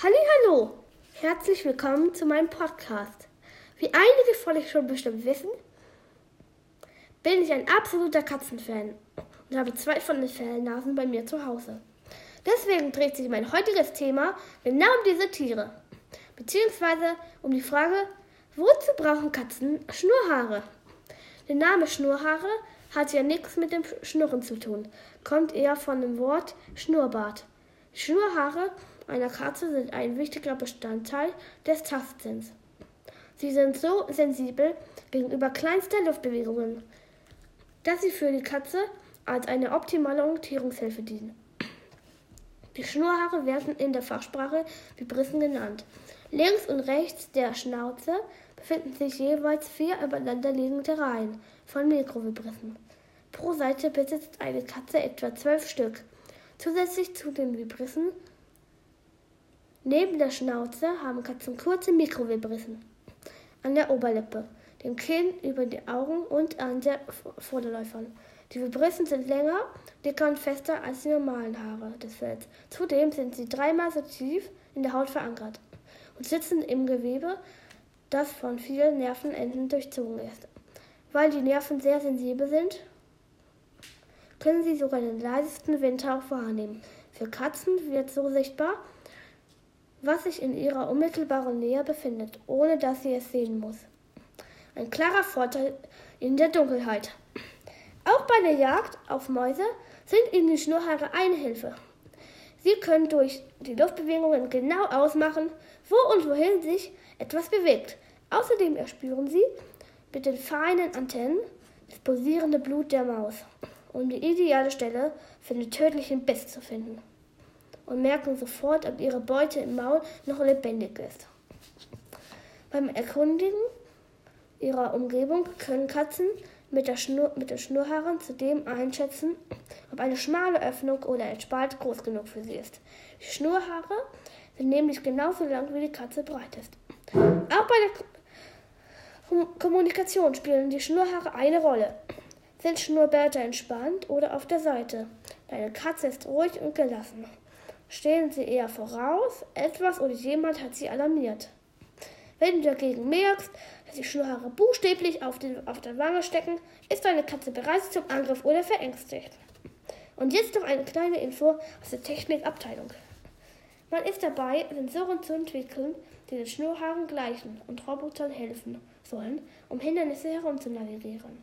Hallo, herzlich willkommen zu meinem Podcast. Wie einige von euch schon bestimmt wissen, bin ich ein absoluter Katzenfan und habe zwei von den Fellnasen bei mir zu Hause. Deswegen dreht sich mein heutiges Thema genau um diese Tiere, beziehungsweise um die Frage, wozu brauchen Katzen Schnurrhaare? Der Name Schnurrhaare hat ja nichts mit dem Schnurren zu tun, kommt eher von dem Wort Schnurrbart. Schnurrhaare einer Katze sind ein wichtiger Bestandteil des Tastsinns. Sie sind so sensibel gegenüber kleinster Luftbewegungen, dass sie für die Katze als eine optimale Orientierungshilfe dienen. Die Schnurrhaare werden in der Fachsprache Vibrissen genannt. Links und rechts der Schnauze befinden sich jeweils vier übereinanderliegende Reihen von Mikrovibrissen. Pro Seite besitzt eine Katze etwa zwölf Stück. Zusätzlich zu den Vibrissen Neben der Schnauze haben Katzen kurze Mikrovibrissen an der Oberlippe, dem Kinn, über die Augen und an den Vorderläufern. Die Vibrissen sind länger, dicker und fester als die normalen Haare des Fells. Zudem sind sie dreimal so tief in der Haut verankert und sitzen im Gewebe, das von vielen Nervenenden durchzogen ist. Weil die Nerven sehr sensibel sind, können sie sogar den leisesten Windhauch wahrnehmen. Für Katzen wird so sichtbar, was sich in ihrer unmittelbaren Nähe befindet, ohne dass sie es sehen muss. Ein klarer Vorteil in der Dunkelheit. Auch bei der Jagd auf Mäuse sind ihnen die Schnurrhaare eine Hilfe. Sie können durch die Luftbewegungen genau ausmachen, wo und wohin sich etwas bewegt. Außerdem erspüren sie mit den feinen Antennen das pulsierende Blut der Maus, um die ideale Stelle für den tödlichen Biss zu finden und merken sofort, ob ihre Beute im Maul noch lebendig ist. Beim Erkundigen ihrer Umgebung können Katzen mit der, Schnur, mit der Schnurrhaaren zudem einschätzen, ob eine schmale Öffnung oder ein Spalt groß genug für sie ist. Die Schnurrhaare sind nämlich genauso lang, wie die Katze breit ist. Auch bei der Kommunikation spielen die Schnurrhaare eine Rolle. Sind Schnurrbärte entspannt oder auf der Seite? Deine Katze ist ruhig und gelassen stehen sie eher voraus, etwas oder jemand hat sie alarmiert. Wenn du dagegen merkst, dass die Schnurrhaare buchstäblich auf, den, auf der Wange stecken, ist deine Katze bereit zum Angriff oder verängstigt. Und jetzt noch eine kleine Info aus der Technikabteilung. Man ist dabei, Sensoren zu entwickeln, die den Schnurrhaaren gleichen und Robotern helfen sollen, um Hindernisse herumzunavigieren.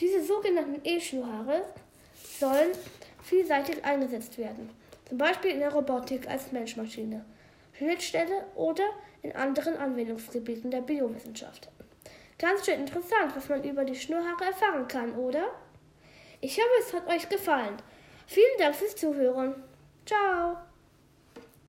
Diese sogenannten E-Schnurrhaare sollen vielseitig eingesetzt werden zum Beispiel in der Robotik als Menschmaschine, Schnittstelle oder in anderen Anwendungsgebieten der Biowissenschaft. Ganz schön interessant, was man über die Schnurrhaare erfahren kann, oder? Ich hoffe, es hat euch gefallen. Vielen Dank fürs Zuhören. Ciao.